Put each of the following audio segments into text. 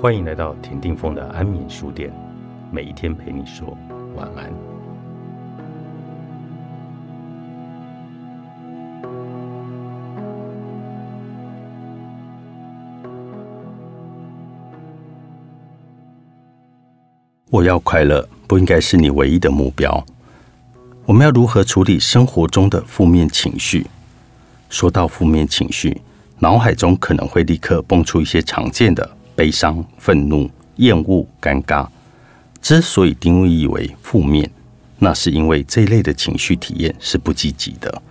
欢迎来到田定峰的安眠书店，每一天陪你说晚安。我要快乐，不应该是你唯一的目标。我们要如何处理生活中的负面情绪？说到负面情绪，脑海中可能会立刻蹦出一些常见的悲伤、愤怒、厌恶、尴尬。之所以定义为负面，那是因为这类的情绪体验是不积极的，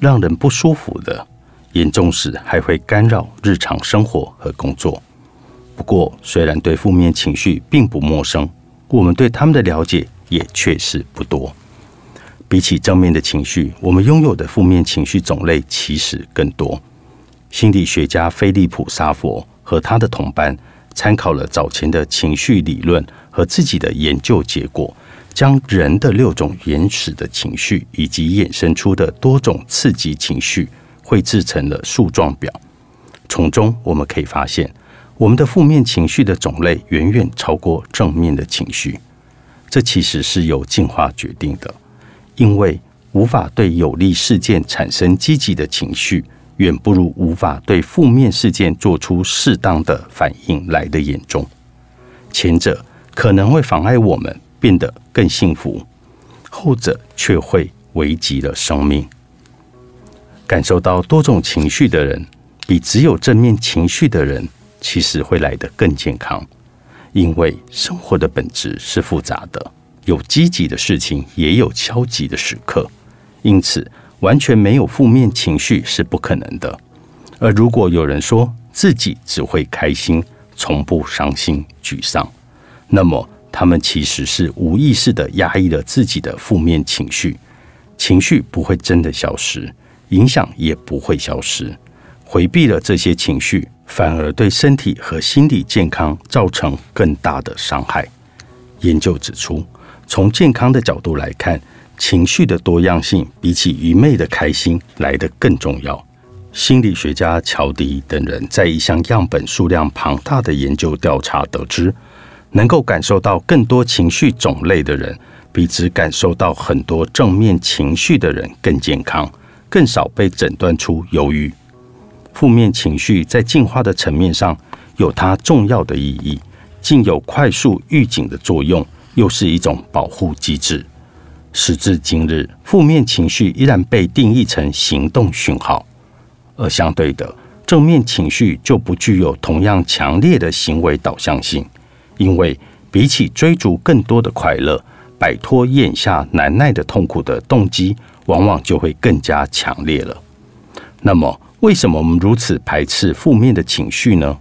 让人不舒服的，严重时还会干扰日常生活和工作。不过，虽然对负面情绪并不陌生，我们对他们的了解也确实不多。比起正面的情绪，我们拥有的负面情绪种类其实更多。心理学家菲利普·沙佛和他的同伴参考了早前的情绪理论和自己的研究结果，将人的六种原始的情绪以及衍生出的多种刺激情绪绘制成了树状表。从中我们可以发现，我们的负面情绪的种类远远超过正面的情绪。这其实是由进化决定的。因为无法对有利事件产生积极的情绪，远不如无法对负面事件做出适当的反应来的严重。前者可能会妨碍我们变得更幸福，后者却会危及了生命。感受到多种情绪的人，比只有正面情绪的人，其实会来得更健康。因为生活的本质是复杂的。有积极的事情，也有消极的时刻，因此完全没有负面情绪是不可能的。而如果有人说自己只会开心，从不伤心沮丧，那么他们其实是无意识的压抑了自己的负面情绪。情绪不会真的消失，影响也不会消失。回避了这些情绪，反而对身体和心理健康造成更大的伤害。研究指出。从健康的角度来看，情绪的多样性比起愚昧的开心来得更重要。心理学家乔迪等人在一项样本数量庞大的研究调查得知，能够感受到更多情绪种类的人，比只感受到很多正面情绪的人更健康，更少被诊断出忧郁。负面情绪在进化的层面上有它重要的意义，竟有快速预警的作用。又是一种保护机制。时至今日，负面情绪依然被定义成行动讯号，而相对的，正面情绪就不具有同样强烈的行为导向性。因为比起追逐更多的快乐，摆脱眼下难耐的痛苦的动机，往往就会更加强烈了。那么，为什么我们如此排斥负面的情绪呢？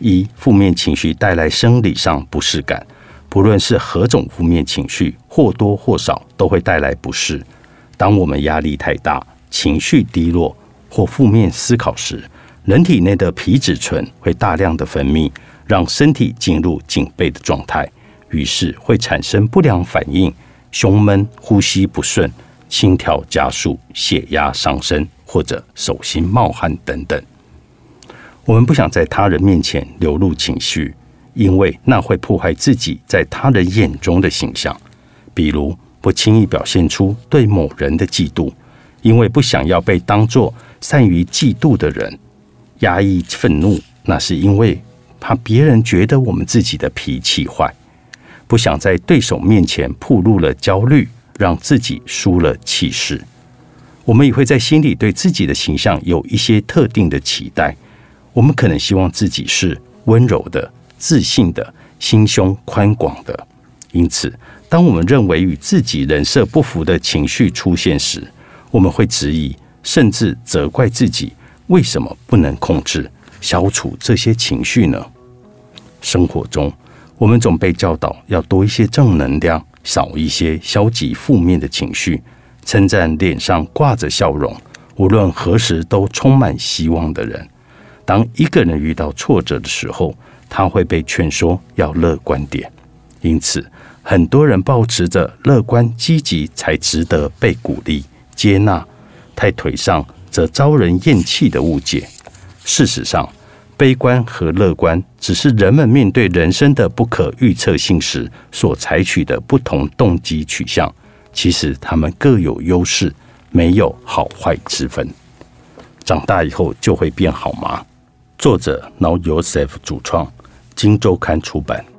一、负面情绪带来生理上不适感。不论是何种负面情绪，或多或少都会带来不适。当我们压力太大、情绪低落或负面思考时，人体内的皮质醇会大量的分泌，让身体进入警备的状态，于是会产生不良反应，胸闷、呼吸不顺、心跳加速、血压上升，或者手心冒汗等等。我们不想在他人面前流露情绪。因为那会破坏自己在他人眼中的形象，比如不轻易表现出对某人的嫉妒，因为不想要被当作善于嫉妒的人；压抑愤怒，那是因为怕别人觉得我们自己的脾气坏；不想在对手面前暴露了焦虑，让自己输了气势。我们也会在心里对自己的形象有一些特定的期待，我们可能希望自己是温柔的。自信的心胸宽广的，因此，当我们认为与自己人设不符的情绪出现时，我们会质疑，甚至责怪自己为什么不能控制、消除这些情绪呢？生活中，我们总被教导要多一些正能量，少一些消极负面的情绪，称赞脸上挂着笑容，无论何时都充满希望的人。当一个人遇到挫折的时候，他会被劝说要乐观点，因此很多人保持着乐观积极才值得被鼓励接纳，太颓丧则招人厌弃的误解。事实上，悲观和乐观，只是人们面对人生的不可预测性时所采取的不同动机取向。其实他们各有优势，没有好坏之分。长大以后就会变好吗？作者 Now Yourself 主创，新周刊出版。